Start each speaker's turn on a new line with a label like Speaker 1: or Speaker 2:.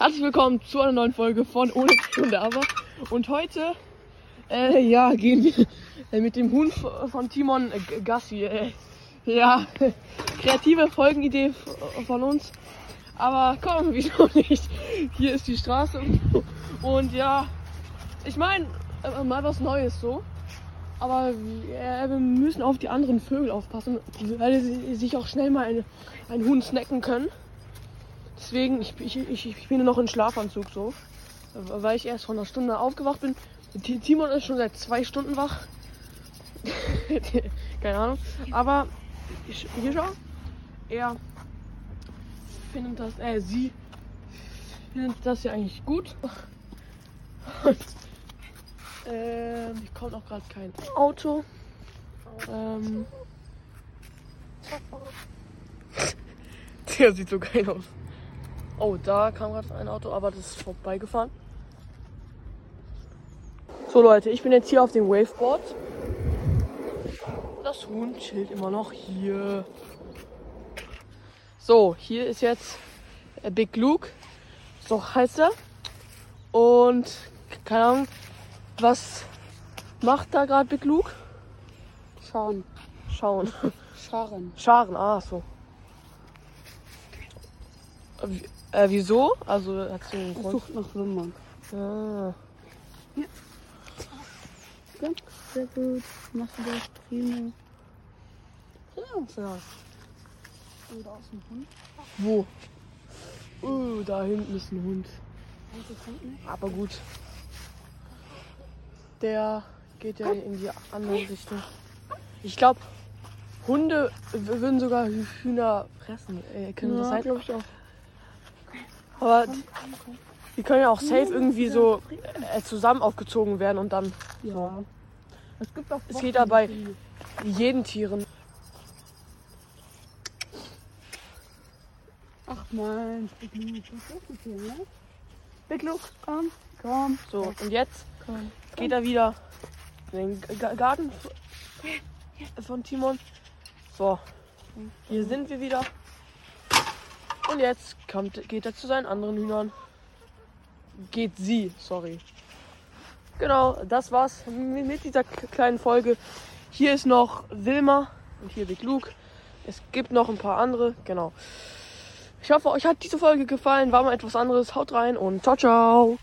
Speaker 1: Herzlich willkommen zu einer neuen Folge von Ohne Stunde aber. Und heute, äh, ja, gehen wir äh, mit dem Hund von Timon Gassi. Äh, ja, kreative Folgenidee von uns. Aber komm, wieso nicht? Hier ist die Straße. Und ja, ich meine, äh, mal was Neues so. Aber äh, wir müssen auf die anderen Vögel aufpassen, weil sie sich auch schnell mal eine, einen Huhn snacken können. Deswegen, ich, ich, ich, ich bin noch in Schlafanzug so. Weil ich erst vor einer Stunde aufgewacht bin. Ti- Timon ist schon seit zwei Stunden wach. Keine Ahnung. Aber ich, hier schau. Er findet das, äh, sie findet das ja eigentlich gut. Und ähm, kommt auch gerade kein Auto. Ähm, der sieht so geil aus. Oh, da kam gerade ein Auto, aber das ist vorbeigefahren. So Leute, ich bin jetzt hier auf dem Waveboard. Das Huhn chillt immer noch hier. So, hier ist jetzt äh, Big Luke. So heißt er. Und keine Ahnung, was macht da gerade Big Luke?
Speaker 2: Schauen.
Speaker 1: Schauen.
Speaker 2: Scharen.
Speaker 1: Scharen, ah, so. Äh, wie- wieso? Also, hat sie einen Grund?
Speaker 2: Sucht nach Würmern.
Speaker 1: Ah.
Speaker 2: Ja, sehr gut. Machst du das prima. Ja, und da ist ein Hund.
Speaker 1: Wo? Uh, da hinten ist ein Hund. Aber gut. Der geht ja in die andere Richtung. Ich glaube, Hunde würden sogar Hü- Hühner fressen. Äh, können das
Speaker 2: Ja,
Speaker 1: sein?
Speaker 2: glaube ich auch.
Speaker 1: Aber die, können ja auch safe irgendwie so äh, zusammen aufgezogen werden und dann
Speaker 2: Ja. Es gibt auch
Speaker 1: Es geht dabei-
Speaker 2: die-
Speaker 1: wie jeden Tieren.
Speaker 2: Ach mein, so ne?
Speaker 1: Big Luke.
Speaker 2: Komm, komm.
Speaker 1: So, und jetzt
Speaker 2: komm.
Speaker 1: geht er wieder in den Ga- Garten von Timon. So, hier sind wir wieder. Und jetzt kommt, geht er zu seinen anderen Hühnern. Geht sie, sorry. Genau, das war's mi- mit dieser kleinen Folge. Hier ist noch Wilma und hier Big Luke. Es gibt noch ein paar andere, genau. Ich hoffe, euch hat diese Folge gefallen. War mal etwas anderes. Haut rein und ciao, ciao.